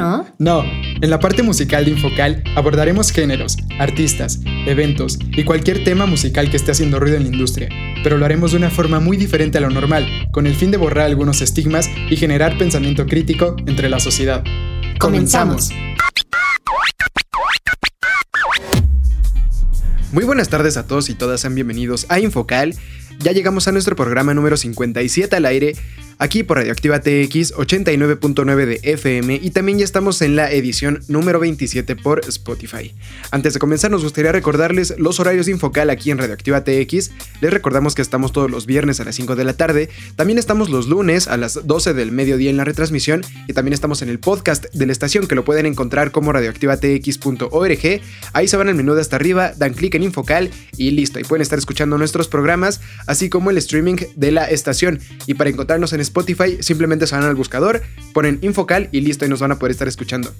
¿Ah, no? No. En la parte musical de Infocal abordaremos géneros, artistas, eventos y cualquier tema musical que esté haciendo ruido en la industria, pero lo haremos de una forma muy diferente a lo normal, con el fin de borrar algunos estigmas y generar pensamiento crítico entre la sociedad. Comenzamos. Muy buenas tardes a todos y todas, sean bienvenidos a Infocal. Ya llegamos a nuestro programa número 57 al aire aquí por Radioactiva TX 89.9 de FM y también ya estamos en la edición número 27 por Spotify. Antes de comenzar nos gustaría recordarles los horarios de Infocal aquí en Radioactiva TX. Les recordamos que estamos todos los viernes a las 5 de la tarde, también estamos los lunes a las 12 del mediodía en la retransmisión y también estamos en el podcast de la estación que lo pueden encontrar como radioactivatx.org. Ahí se van al menú de hasta arriba, dan clic en Infocal y listo, y pueden estar escuchando nuestros programas, así como el streaming de la estación. Y para encontrarnos en Spotify, simplemente se van al buscador, ponen Infocal y listo y nos van a poder estar escuchando.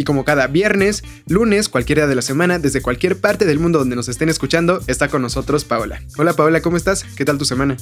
Y como cada viernes, lunes, cualquier día de la semana, desde cualquier parte del mundo donde nos estén escuchando, está con nosotros Paola. Hola Paola, ¿cómo estás? ¿Qué tal tu semana?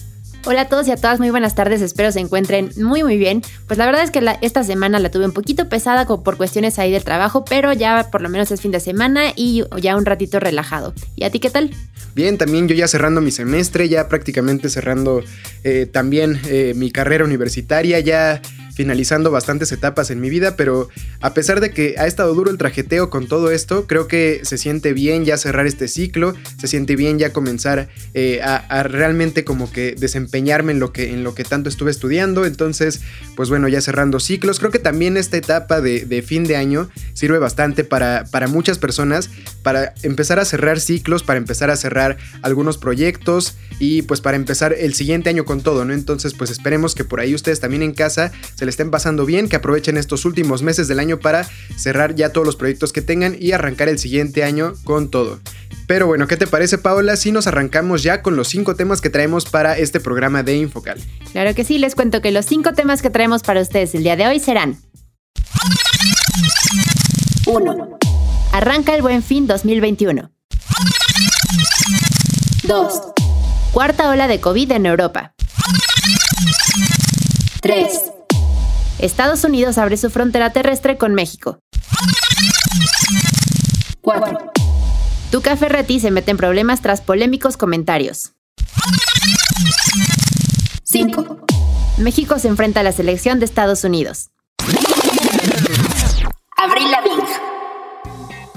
Hola a todos y a todas, muy buenas tardes, espero se encuentren muy muy bien. Pues la verdad es que esta semana la tuve un poquito pesada por cuestiones ahí del trabajo, pero ya por lo menos es fin de semana y ya un ratito relajado. ¿Y a ti qué tal? Bien, también yo ya cerrando mi semestre, ya prácticamente cerrando eh, también eh, mi carrera universitaria, ya finalizando bastantes etapas en mi vida, pero a pesar de que ha estado duro el trajeteo con todo esto, creo que se siente bien ya cerrar este ciclo, se siente bien ya comenzar eh, a, realmente como que desempeñarme en lo que, en lo que tanto estuve estudiando, entonces pues bueno, ya cerrando ciclos, creo que también esta etapa de, fin de año sirve bastante para, para muchas personas, para empezar a cerrar ciclos, para empezar a cerrar algunos proyectos y pues para empezar el siguiente año con todo, ¿no? Entonces pues esperemos que por ahí ustedes también en casa se le estén pasando bien, que aprovechen estos últimos meses del año para cerrar ya todos los proyectos que tengan y arrancar el siguiente año con todo. Pero bueno, ¿qué te parece Paola si nos arrancamos ya con los cinco temas que traemos para este programa de Infocal? Claro que sí, les cuento que los cinco temas que traemos para ustedes el día de hoy serán 1. Arranca el buen fin 2021. 2. Cuarta ola de COVID en Europa. 3. Estados Unidos abre su frontera terrestre con México. 4. Tuca Ferretti se mete en problemas tras polémicos comentarios. 5. México se enfrenta a la selección de Estados Unidos. Abril Lavigne.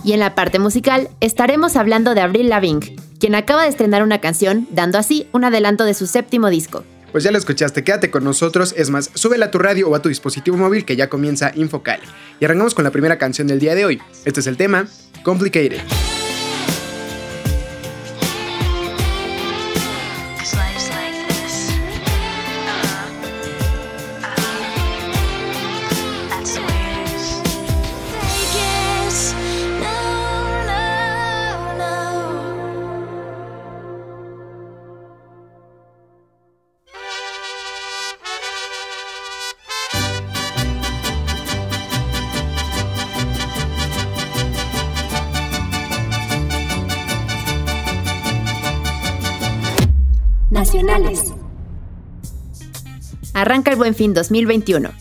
Y en la parte musical estaremos hablando de Abril Lavigne, quien acaba de estrenar una canción, dando así un adelanto de su séptimo disco. Pues ya lo escuchaste, quédate con nosotros. Es más, súbela a tu radio o a tu dispositivo móvil que ya comienza Infocal. Y arrancamos con la primera canción del día de hoy. Este es el tema, Complicated. Arranca el Buen Fin 2021.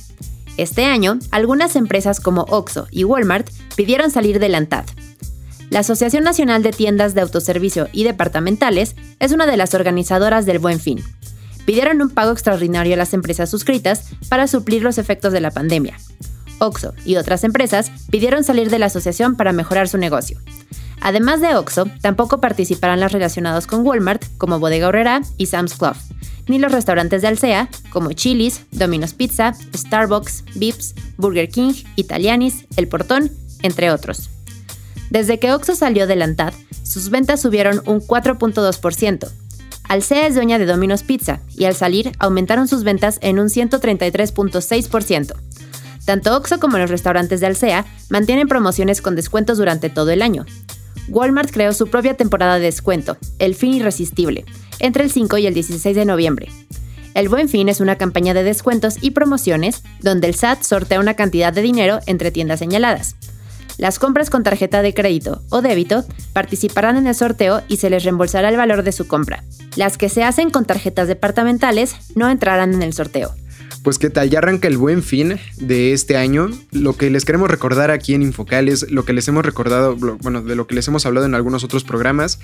Este año, algunas empresas como Oxxo y Walmart pidieron salir del ANTAD. La Asociación Nacional de Tiendas de Autoservicio y Departamentales es una de las organizadoras del Buen Fin. Pidieron un pago extraordinario a las empresas suscritas para suplir los efectos de la pandemia. Oxo y otras empresas pidieron salir de la asociación para mejorar su negocio. Además de Oxo, tampoco participarán las relacionados con Walmart, como Bodega Horrera y Sam's Club, ni los restaurantes de Alsea, como Chili's, Domino's Pizza, Starbucks, Vips, Burger King, Italianis, El Portón, entre otros. Desde que Oxo salió de la sus ventas subieron un 4.2%. Alsea es dueña de Domino's Pizza y al salir aumentaron sus ventas en un 133.6%. Tanto Oxo como los restaurantes de Alsea mantienen promociones con descuentos durante todo el año. Walmart creó su propia temporada de descuento, el fin irresistible, entre el 5 y el 16 de noviembre. El Buen Fin es una campaña de descuentos y promociones donde el SAT sortea una cantidad de dinero entre tiendas señaladas. Las compras con tarjeta de crédito o débito participarán en el sorteo y se les reembolsará el valor de su compra. Las que se hacen con tarjetas departamentales no entrarán en el sorteo. Pues qué tal, ya arranca el buen fin de este año. Lo que les queremos recordar aquí en Infocales, lo que les hemos recordado, bueno, de lo que les hemos hablado en algunos otros programas,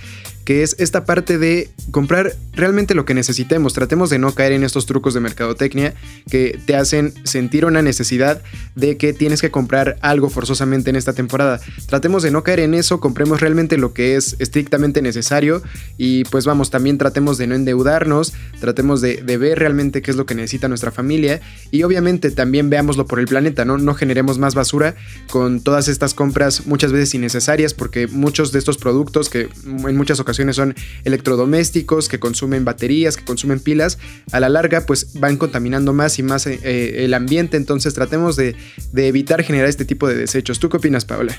que es esta parte de comprar realmente lo que necesitemos. Tratemos de no caer en estos trucos de mercadotecnia que te hacen sentir una necesidad de que tienes que comprar algo forzosamente en esta temporada. Tratemos de no caer en eso, compremos realmente lo que es estrictamente necesario y pues vamos, también tratemos de no endeudarnos, tratemos de, de ver realmente qué es lo que necesita nuestra familia y obviamente también veámoslo por el planeta, ¿no? No generemos más basura con todas estas compras muchas veces innecesarias porque muchos de estos productos que en muchas ocasiones son electrodomésticos, que consumen baterías, que consumen pilas, a la larga pues van contaminando más y más eh, eh, el ambiente, entonces tratemos de, de evitar generar este tipo de desechos. ¿Tú qué opinas, Paola?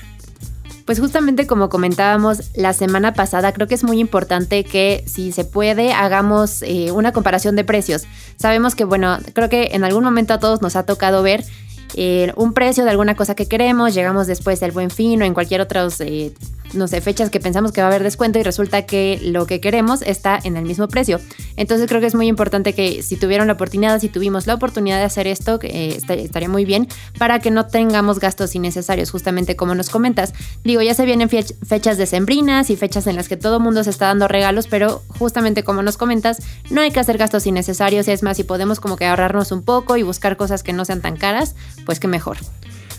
Pues justamente como comentábamos la semana pasada, creo que es muy importante que si se puede hagamos eh, una comparación de precios. Sabemos que, bueno, creo que en algún momento a todos nos ha tocado ver eh, un precio de alguna cosa que queremos, llegamos después del buen fin o en cualquier otra eh, no sé, fechas que pensamos que va a haber descuento y resulta que lo que queremos está en el mismo precio. Entonces creo que es muy importante que si tuvieron la oportunidad, si tuvimos la oportunidad de hacer esto, eh, estaría muy bien para que no tengamos gastos innecesarios, justamente como nos comentas. Digo, ya se vienen fechas decembrinas y fechas en las que todo mundo se está dando regalos, pero justamente como nos comentas, no hay que hacer gastos innecesarios. Es más, si podemos como que ahorrarnos un poco y buscar cosas que no sean tan caras, pues que mejor.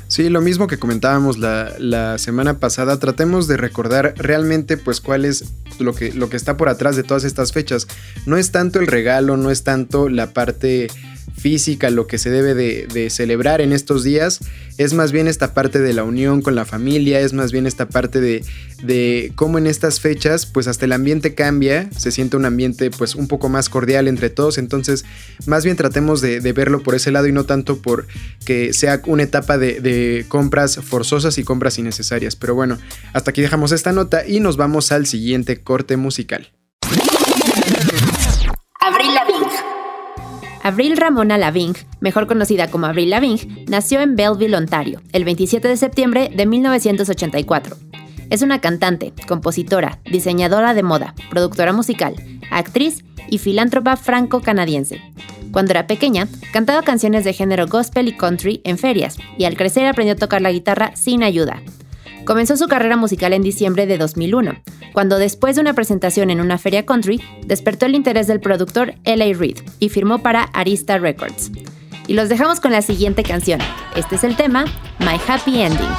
Sí, lo mismo que comentábamos la, semana pasada, tratemos de recordar realmente pues cuál es lo que, lo que está por atrás de todas estas fechas. No es tanto el regalo, no es tanto la parte física, lo que se debe de, celebrar en estos días, es más bien esta parte de la unión con la familia, es más bien esta parte de, cómo en estas fechas, pues hasta el ambiente cambia, se siente un ambiente pues un poco más cordial entre todos, entonces más bien tratemos de, verlo por ese lado y no tanto por que sea una etapa de, de compras forzosas y compras innecesarias. Pero bueno, hasta aquí dejamos esta nota y nos vamos al siguiente corte musical. Avril Ramona Lavigne, mejor conocida como Avril Lavigne, nació en Belleville, Ontario, el 27 de septiembre de 1984. Es una cantante, compositora, diseñadora de moda, productora musical, actriz y filántropa franco-canadiense. Cuando era pequeña, cantaba canciones de género gospel y country en ferias, y al crecer aprendió a tocar la guitarra sin ayuda. Comenzó su carrera musical en diciembre de 2001, cuando después de una presentación en una feria country, despertó el interés del productor L.A. Reid y firmó para Arista Records. Y los dejamos con la siguiente canción. Este es el tema, My Happy Ending.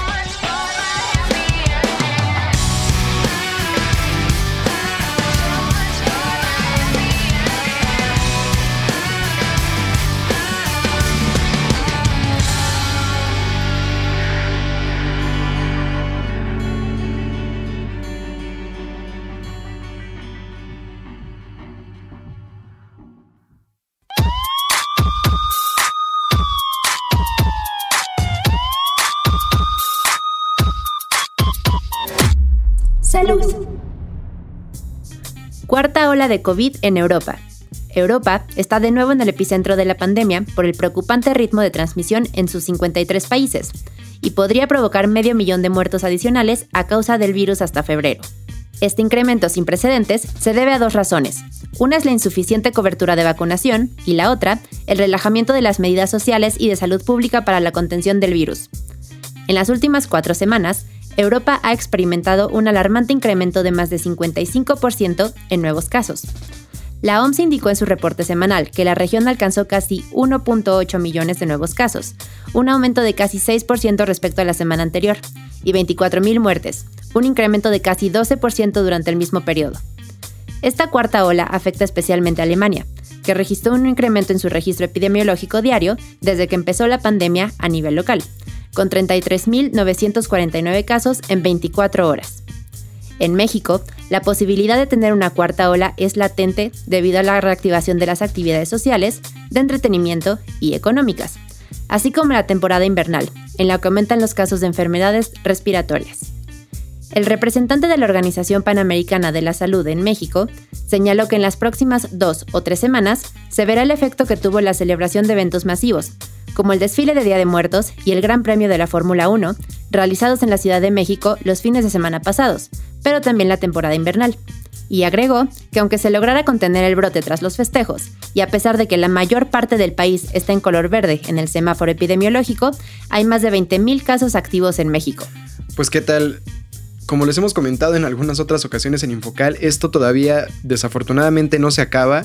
Cuarta ola de COVID en Europa. Europa está de nuevo en el epicentro de la pandemia por el preocupante ritmo de transmisión en sus 53 países y podría provocar medio millón de muertos adicionales a causa del virus hasta febrero. Este incremento sin precedentes se debe a dos razones. Una es la insuficiente cobertura de vacunación y la otra, el relajamiento de las medidas sociales y de salud pública para la contención del virus. En las últimas cuatro semanas, Europa ha experimentado un alarmante incremento de más de 55% en nuevos casos. La OMS indicó en su reporte semanal que la región alcanzó casi 1.8 millones de nuevos casos, un aumento de casi 6% respecto a la semana anterior, y 24.000 muertes, un incremento de casi 12% durante el mismo periodo. Esta cuarta ola afecta especialmente a Alemania, que registró un incremento en su registro epidemiológico diario desde que empezó la pandemia a nivel local, con 33.949 casos en 24 horas. En México, la posibilidad de tener una cuarta ola es latente debido a la reactivación de las actividades sociales, de entretenimiento y económicas, así como la temporada invernal, en la que aumentan los casos de enfermedades respiratorias. El representante de la Organización Panamericana de la Salud en México señaló que en las próximas dos o tres semanas se verá el efecto que tuvo la celebración de eventos masivos, como el desfile de Día de Muertos y el Gran Premio de la Fórmula 1, realizados en la Ciudad de México los fines de semana pasados, pero también la temporada invernal. Y agregó que aunque se lograra contener el brote tras los festejos, y a pesar de que la mayor parte del país está en color verde en el semáforo epidemiológico, hay más de 20.000 casos activos en México. Pues qué tal, como les hemos comentado en algunas otras ocasiones en Infocal, esto todavía desafortunadamente no se acaba.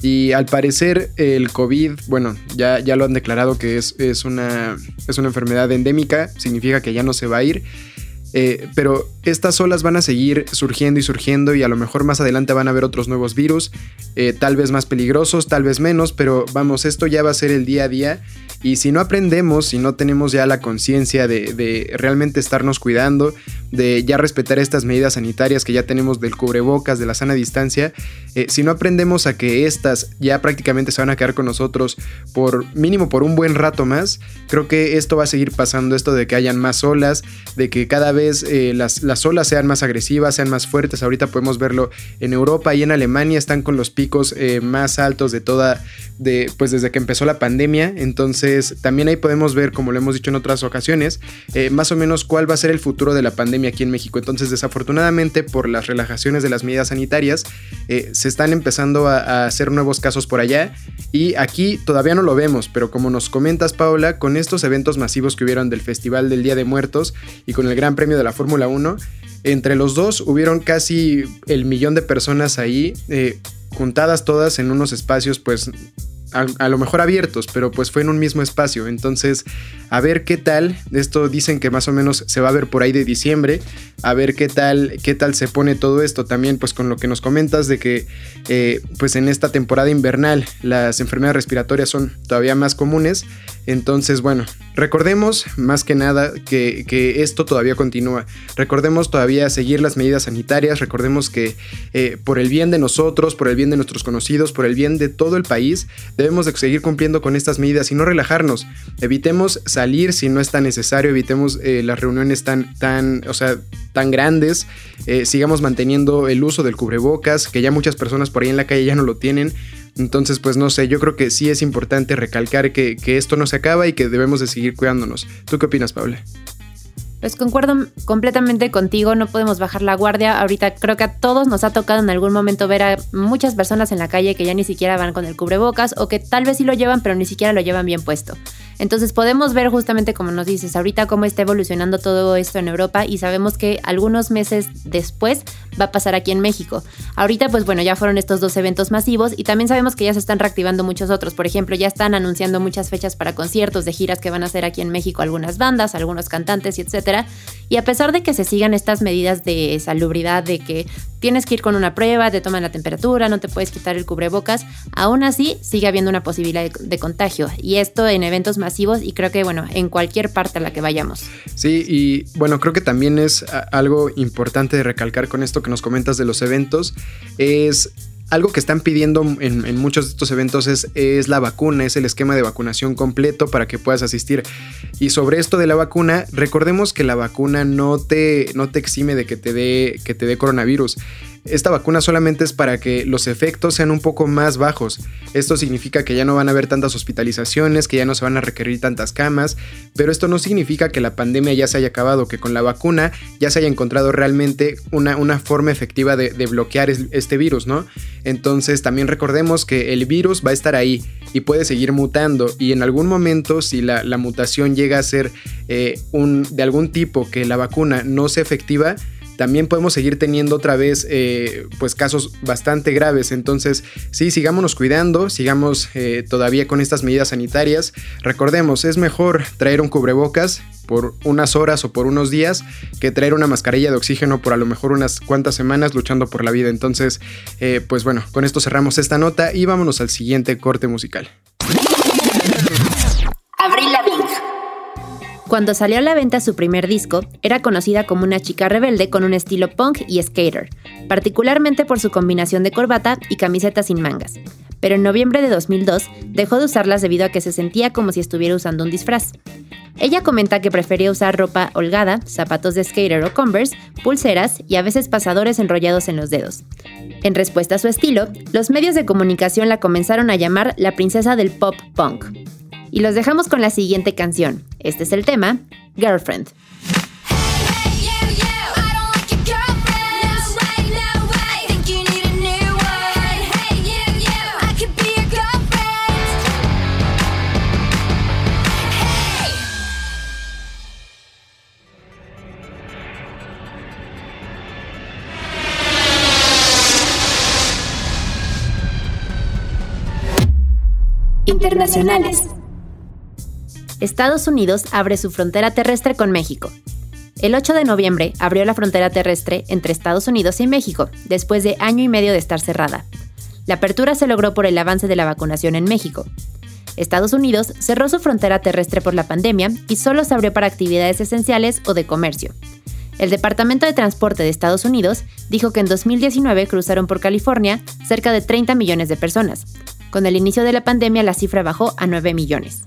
Y al parecer el COVID, bueno, ya, ya lo han declarado que es, es, una, es una enfermedad endémica, significa que ya no se va a ir. Eh, pero estas olas van a seguir surgiendo y surgiendo y a lo mejor más adelante van a haber otros nuevos virus, eh, tal vez más peligrosos, tal vez menos, pero vamos, esto ya va a ser el día a día. Y si no aprendemos, si no tenemos ya la conciencia de, realmente estarnos cuidando, de ya respetar estas medidas sanitarias que ya tenemos del cubrebocas, de la sana distancia, eh, si no aprendemos a que estas ya prácticamente se van a quedar con nosotros por mínimo por un buen rato más, creo que esto va a seguir pasando, esto de que hayan más olas, de que cada vez eh, las, las olas sean más agresivas, sean más fuertes, ahorita podemos verlo en Europa y en Alemania están con los picos eh, más altos de toda, de, pues desde que empezó la pandemia, entonces también ahí podemos ver, como lo hemos dicho en otras ocasiones, eh, más o menos cuál va a ser el futuro de la pandemia aquí en México. Entonces, desafortunadamente, por las relajaciones de las medidas sanitarias, se están empezando a, a, hacer nuevos casos por allá. Y aquí todavía no lo vemos, pero como nos comentas, Paula, con estos eventos masivos que hubieron del Festival del Día de Muertos y con el Gran Premio de la Fórmula 1, entre los dos hubieron casi el millón de personas ahí, eh, juntadas todas en unos espacios pues a, lo mejor abiertos, pero pues fue en un mismo espacio. Entonces, a ver qué tal. Esto dicen que más o menos se va a ver por ahí de diciembre. A ver qué tal, qué tal se pone todo esto. También, pues con lo que nos comentas de que, eh, pues en esta temporada invernal las enfermedades respiratorias son todavía más comunes. Entonces, bueno, recordemos más que nada que, esto todavía continúa. Recordemos todavía seguir las medidas sanitarias. Recordemos que eh, por el bien de nosotros, por el bien de nuestros conocidos, por el bien de todo el país, debemos de seguir cumpliendo con estas medidas y no relajarnos. Evitemos salir si no es tan necesario, evitemos eh, las reuniones tan, tan, o sea, tan grandes. Eh, sigamos manteniendo el uso del cubrebocas, que ya muchas personas por ahí en la calle ya no lo tienen. Entonces, pues no sé, yo creo que sí es importante recalcar que, esto no se acaba y que debemos de seguir cuidándonos. ¿Tú qué opinas, Paula? Pues concuerdo completamente contigo, no podemos bajar la guardia. Ahorita creo que a todos nos ha tocado en algún momento ver a muchas personas en la calle que ya ni siquiera van con el cubrebocas o que tal vez sí lo llevan, pero ni siquiera lo llevan bien puesto. Entonces podemos ver justamente como nos dices ahorita cómo está evolucionando todo esto en Europa y sabemos que algunos meses después va a pasar aquí en México. Ahorita pues bueno, ya fueron estos dos eventos masivos y también sabemos que ya se están reactivando muchos otros. Por ejemplo, ya están anunciando muchas fechas para conciertos de giras que van a hacer aquí en México algunas bandas, algunos cantantes y etcétera. Y a pesar de que se sigan estas medidas de salubridad de que tienes que ir con una prueba, te toman la temperatura, no te puedes quitar el cubrebocas, aún así sigue habiendo una posibilidad de, de contagio. Y esto en eventos masivos y creo que, bueno, en cualquier parte a la que vayamos. Sí, y bueno, creo que también es algo importante de recalcar con esto que nos comentas de los eventos, es algo que están pidiendo en, muchos de estos eventos es, es, la vacuna, es el esquema de vacunación completo para que puedas asistir. Y sobre esto de la vacuna, recordemos que la vacuna no te, no te exime de que te dé, que te dé coronavirus. Esta vacuna solamente es para que los efectos sean un poco más bajos. Esto significa que ya no van a haber tantas hospitalizaciones, que ya no se van a requerir tantas camas, pero esto no significa que la pandemia ya se haya acabado, que con la vacuna ya se haya encontrado realmente una, una forma efectiva de, bloquear este virus, ¿no? Entonces también recordemos que el virus va a estar ahí y puede seguir mutando y en algún momento si la, mutación llega a ser eh, un, de algún tipo que la vacuna no sea efectiva, también podemos seguir teniendo otra vez eh, pues casos bastante graves. Entonces, sí, sigámonos cuidando, sigamos eh, todavía con estas medidas sanitarias. Recordemos, es mejor traer un cubrebocas por unas horas o por unos días que traer una mascarilla de oxígeno por a lo mejor unas cuantas semanas luchando por la vida. Entonces, eh, pues bueno, con esto cerramos esta nota y vámonos al siguiente corte musical. Abril. Cuando salió a la venta su primer disco, era conocida como una chica rebelde con un estilo punk y skater, particularmente por su combinación de corbata y camiseta sin mangas. Pero en noviembre de 2002 dejó de usarlas debido a que se sentía como si estuviera usando un disfraz. Ella comenta que prefería usar ropa holgada, zapatos de skater o converse, pulseras y a veces pasadores enrollados en los dedos. En respuesta a su estilo, los medios de comunicación la comenzaron a llamar la princesa del pop punk. Y los dejamos con la siguiente canción. Este es el tema, Girlfriend. Internacionales. Estados Unidos abre su frontera terrestre con México. El 8 de noviembre abrió la frontera terrestre entre Estados Unidos y México, después de año y medio de estar cerrada. La apertura se logró por el avance de la vacunación en México. Estados Unidos cerró su frontera terrestre por la pandemia y solo se abrió para actividades esenciales o de comercio. El Departamento de Transporte de Estados Unidos dijo que en 2019 cruzaron por California cerca de 30 millones de personas. Con el inicio de la pandemia la cifra bajó a 9 millones.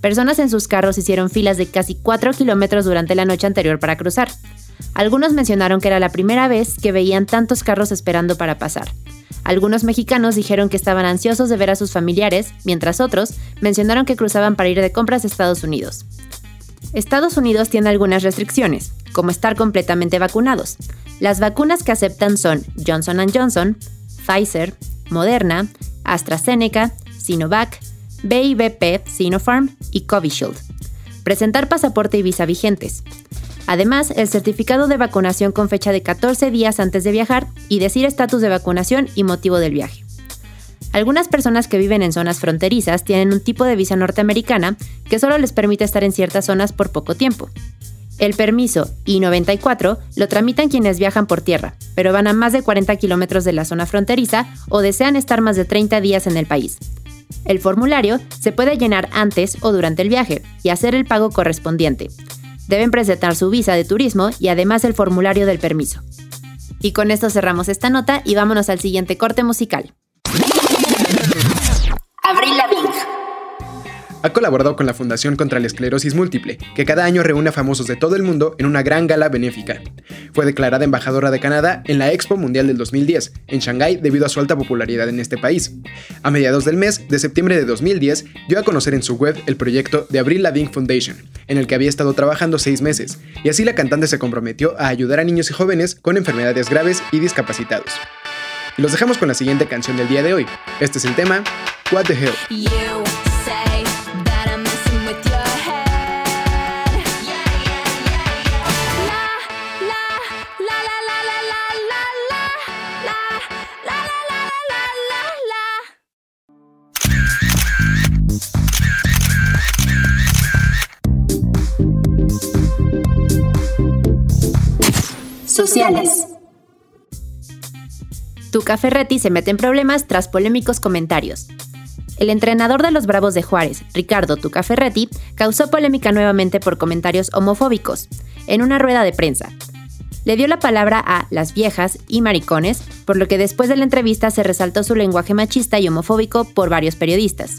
Personas en sus carros hicieron filas de casi 4 kilómetros durante la noche anterior para cruzar. Algunos mencionaron que era la primera vez que veían tantos carros esperando para pasar. Algunos mexicanos dijeron que estaban ansiosos de ver a sus familiares, mientras otros mencionaron que cruzaban para ir de compras a Estados Unidos. Estados Unidos tiene algunas restricciones, como estar completamente vacunados. Las vacunas que aceptan son Johnson ⁇ Johnson, Pfizer, Moderna, AstraZeneca, Sinovac, BIBP, Sinopharm y Covishield. Presentar pasaporte y visa vigentes. Además, el certificado de vacunación con fecha de 14 días antes de viajar y decir estatus de vacunación y motivo del viaje. Algunas personas que viven en zonas fronterizas tienen un tipo de visa norteamericana que solo les permite estar en ciertas zonas por poco tiempo. El permiso I-94 lo tramitan quienes viajan por tierra, pero van a más de 40 kilómetros de la zona fronteriza o desean estar más de 30 días en el país. El formulario se puede llenar antes o durante el viaje y hacer el pago correspondiente. Deben presentar su visa de turismo y además el formulario del permiso. Y con esto cerramos esta nota y vámonos al siguiente corte musical. Abril Lavigne ha colaborado con la Fundación contra la Esclerosis Múltiple, que cada año reúne a famosos de todo el mundo en una gran gala benéfica. Fue declarada embajadora de Canadá en la Expo Mundial del 2010, en Shanghái debido a su alta popularidad en este país. A mediados del mes de septiembre de 2010, dio a conocer en su web el proyecto de Abril Lavigne Foundation, en el que había estado trabajando seis meses, y así la cantante se comprometió a ayudar a niños y jóvenes con enfermedades graves y discapacitados. Y los dejamos con la siguiente canción del día de hoy. Este es el tema What the Hell. Tuca Ferretti se mete en problemas tras polémicos comentarios. El entrenador de los Bravos de Juárez, Ricardo Tuca Ferretti, causó polémica nuevamente por comentarios homofóbicos en una rueda de prensa. Le dio la palabra a las viejas y maricones, por lo que después de la entrevista se resaltó su lenguaje machista y homofóbico por varios periodistas.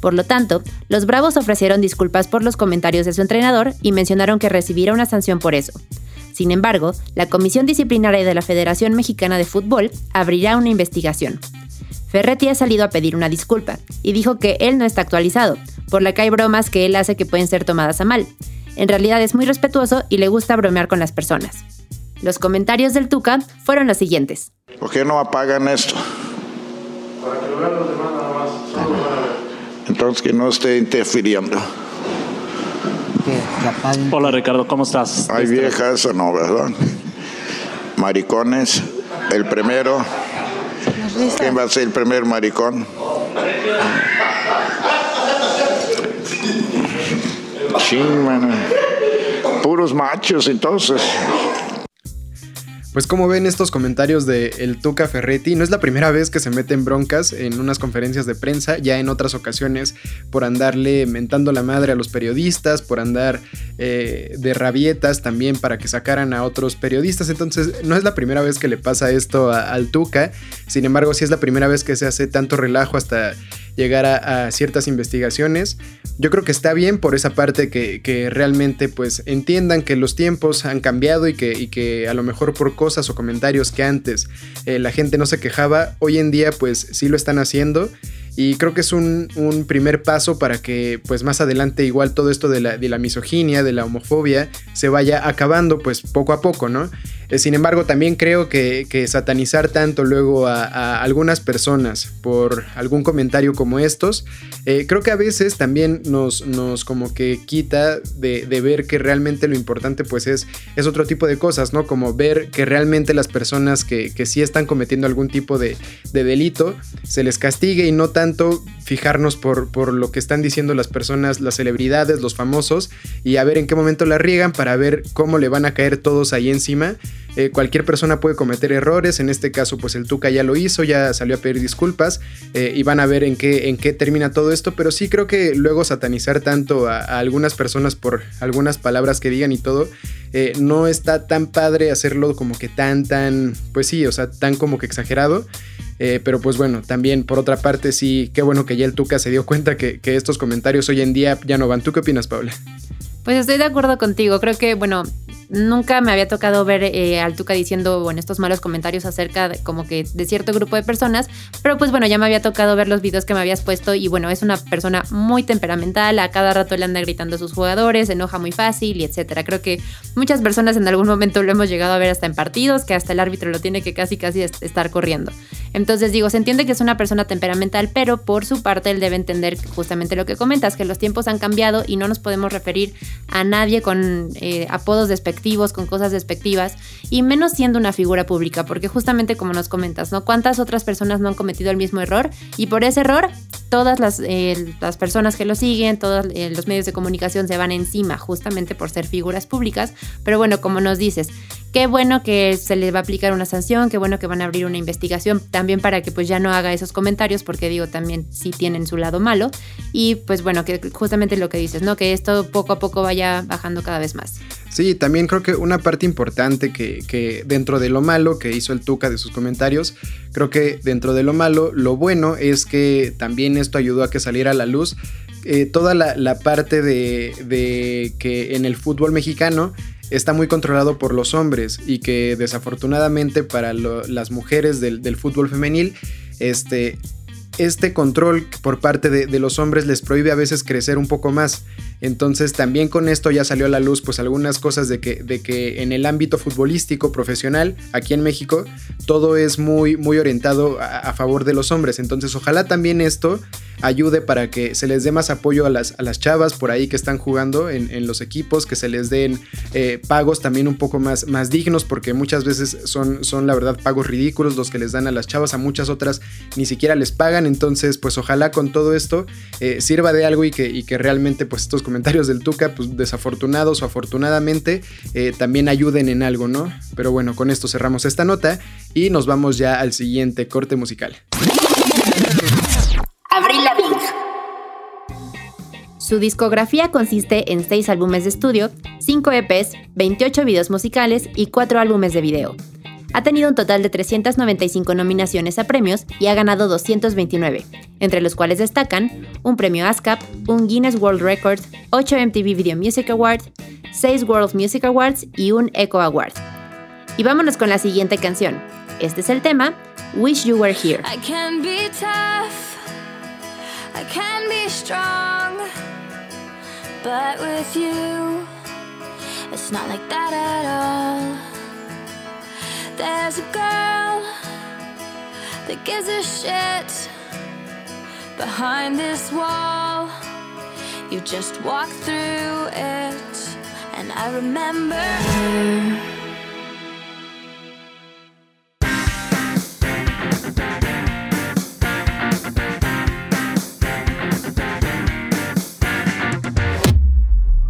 Por lo tanto, los Bravos ofrecieron disculpas por los comentarios de su entrenador y mencionaron que recibirá una sanción por eso. Sin embargo, la Comisión Disciplinaria de la Federación Mexicana de Fútbol abrirá una investigación. Ferretti ha salido a pedir una disculpa y dijo que él no está actualizado, por lo que hay bromas que él hace que pueden ser tomadas a mal. En realidad es muy respetuoso y le gusta bromear con las personas. Los comentarios del Tuca fueron los siguientes. ¿Por qué no apagan esto? Para que lo vean los demás nada más. Entonces que no esté interfiriendo. Hola Ricardo, ¿cómo estás? Hay vieja eso no, ¿verdad? maricones. El primero. ¿Quién va a ser el primer maricón? Sí, mano. Puros machos, entonces. Pues como ven estos comentarios de el Tuca Ferretti, no es la primera vez que se mete en broncas en unas conferencias de prensa, ya en otras ocasiones por andarle mentando la madre a los periodistas, por andar eh, de rabietas también para que sacaran a otros periodistas, entonces no es la primera vez que le pasa esto al Tuca, sin embargo sí es la primera vez que se hace tanto relajo hasta llegar a, ciertas investigaciones. Yo creo que está bien por esa parte que, realmente pues entiendan que los tiempos han cambiado y que, que a lo mejor por cosas o comentarios que antes eh, la gente no se quejaba, hoy en día pues sí lo están haciendo y creo que es un, primer paso para que pues más adelante igual todo esto de la, de la misoginia, de la homofobia, se vaya acabando pues poco a poco, ¿no? Eh, sin embargo, también creo que, satanizar tanto luego a, algunas personas por algún comentario como estos, eh, creo que a veces también nos, nos como que quita de, ver que realmente lo importante pues es, es otro tipo de cosas, ¿no? Como ver que realmente las personas que, que sí están cometiendo algún tipo de, de delito se les castigue y no tanto fijarnos por, por lo que están diciendo las personas, las celebridades, los famosos, y a ver en qué momento la riegan para ver cómo le van a caer todos ahí encima. Eh, cualquier persona puede cometer errores, en este caso pues el Tuca ya lo hizo, ya salió a pedir disculpas eh, y van a ver en qué, en qué termina todo esto, pero sí creo que luego satanizar tanto a, algunas personas por algunas palabras que digan y todo, eh, no está tan padre hacerlo como que tan, tan, pues sí, o sea, tan como que exagerado. pero pues bueno, también por otra parte sí, qué bueno que ya el Tuca se dio cuenta que, que estos comentarios hoy en día ya no van. ¿Tú qué opinas, Paula? Pues estoy de acuerdo contigo. Creo que, bueno, nunca me había tocado ver eh, al Tuca diciendo, bueno, estos malos comentarios acerca de, como que de cierto grupo de personas, pero pues bueno, ya me había tocado ver los videos que me habías puesto y bueno, es una persona muy temperamental, a cada rato le anda gritando a sus jugadores, se enoja muy fácil y etcétera. Creo que muchas personas en algún momento lo hemos llegado a ver hasta en partidos, que hasta el árbitro lo tiene que casi casi estar corriendo. Entonces digo, se entiende que es una persona temperamental, pero por su parte él debe entender justamente lo que comentas, que los tiempos han cambiado y no nos podemos referir a nadie con eh, apodos despectivos, con cosas despectivas, y menos siendo una figura pública, porque justamente como nos comentas, ¿no? ¿Cuántas otras personas no han cometido el mismo error? Y por ese error, todas las, eh, las personas que lo siguen, todos eh, los medios de comunicación se van encima, justamente por ser figuras públicas. Pero bueno, como nos dices, Qué bueno que se le va a aplicar una sanción, qué bueno que van a abrir una investigación también para que pues ya no haga esos comentarios, porque digo, también sí tienen su lado malo. Y pues bueno, que justamente lo que dices, ¿no? Que esto poco a poco vaya bajando cada vez más. Sí, también creo que una parte importante que, que dentro de lo malo que hizo el Tuca de sus comentarios, creo que dentro de lo malo, lo bueno es que también esto ayudó a que saliera a la luz eh, toda la, parte de, de que en el fútbol mexicano está muy controlado por los hombres y que desafortunadamente para las mujeres del, fútbol femenil, este, este control por parte de, los hombres les prohíbe a veces crecer un poco más. Entonces también con esto ya salió a la luz pues algunas cosas de que, de que en el ámbito futbolístico profesional aquí en México todo es muy, muy orientado a, favor de los hombres. Entonces ojalá también esto ayude para que se les dé más apoyo a las, a las chavas por ahí que están jugando en, los equipos, que se les den eh, pagos también un poco más, más dignos porque muchas veces son, son la verdad pagos ridículos los que les dan a las chavas, a muchas otras ni siquiera les pagan. Entonces pues ojalá con todo esto eh, sirva de algo y que, y que realmente pues estos comentarios del Tuca, pues desafortunados o afortunadamente, eh, también ayuden en algo, ¿no? Pero bueno, con esto cerramos esta nota y nos vamos ya al siguiente corte musical. Abril Lavigne. Su discografía consiste en 6 álbumes de estudio, 5 EPs, 28 videos musicales y 4 álbumes de video. Ha tenido un total de 395 nominaciones a premios y ha ganado 229, entre los cuales destacan un premio ASCAP, un Guinness World Record, 8 MTV Video Music Awards, 6 World Music Awards y un Echo Award. Y vámonos con la siguiente canción. Este es el tema Wish You Were Here. There's a girl that gives a shit behind this wall. You just walk through it, and I remember.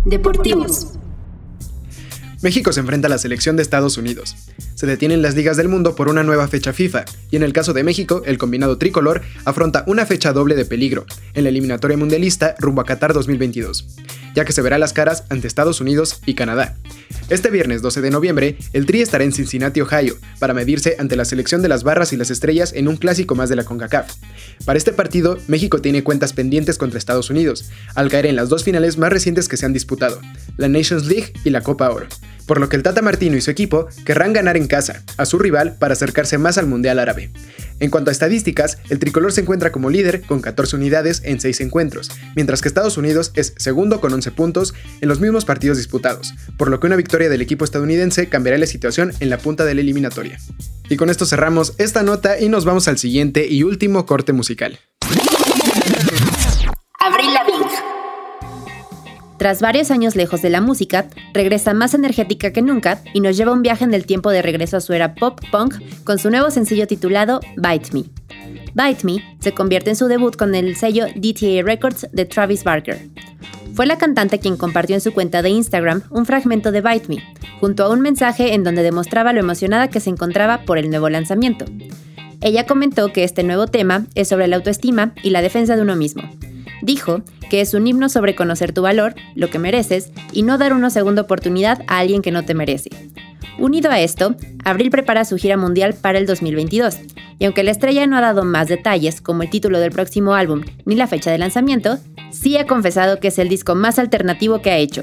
Deportivos. México se enfrenta a la selección de Estados Unidos. Se detienen las ligas del mundo por una nueva fecha FIFA, y en el caso de México, el combinado tricolor afronta una fecha doble de peligro, en la eliminatoria mundialista rumbo a Qatar 2022, ya que se verá las caras ante Estados Unidos y Canadá. Este viernes 12 de noviembre, el Tri estará en Cincinnati, Ohio, para medirse ante la selección de las barras y las estrellas en un clásico más de la CONCACAF. Para este partido, México tiene cuentas pendientes contra Estados Unidos, al caer en las dos finales más recientes que se han disputado, la Nations League y la Copa Oro por lo que el Tata Martino y su equipo querrán ganar en casa a su rival para acercarse más al Mundial Árabe. En cuanto a estadísticas, el tricolor se encuentra como líder con 14 unidades en 6 encuentros, mientras que Estados Unidos es segundo con 11 puntos en los mismos partidos disputados, por lo que una victoria del equipo estadounidense cambiará la situación en la punta de la eliminatoria. Y con esto cerramos esta nota y nos vamos al siguiente y último corte musical. Abril. Tras varios años lejos de la música, regresa más energética que nunca y nos lleva un viaje en el tiempo de regreso a su era pop punk con su nuevo sencillo titulado Bite Me. Bite Me se convierte en su debut con el sello DTA Records de Travis Barker. Fue la cantante quien compartió en su cuenta de Instagram un fragmento de Bite Me, junto a un mensaje en donde demostraba lo emocionada que se encontraba por el nuevo lanzamiento. Ella comentó que este nuevo tema es sobre la autoestima y la defensa de uno mismo, Dijo que es un himno sobre conocer tu valor, lo que mereces, y no dar una segunda oportunidad a alguien que no te merece. Unido a esto, Abril prepara su gira mundial para el 2022, y aunque la estrella no ha dado más detalles, como el título del próximo álbum ni la fecha de lanzamiento, sí ha confesado que es el disco más alternativo que ha hecho,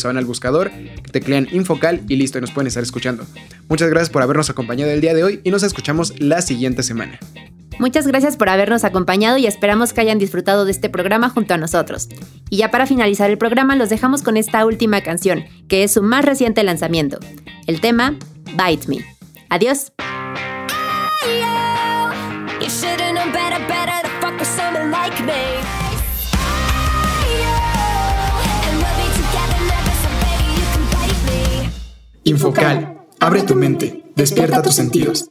se van al buscador, teclean Infocal y listo, y nos pueden estar escuchando. Muchas gracias por habernos acompañado el día de hoy y nos escuchamos la siguiente semana. Muchas gracias por habernos acompañado y esperamos que hayan disfrutado de este programa junto a nosotros. Y ya para finalizar el programa los dejamos con esta última canción, que es su más reciente lanzamiento. El tema, Bite Me. Adiós. Infocal, abre tu mente, despierta tus sentidos.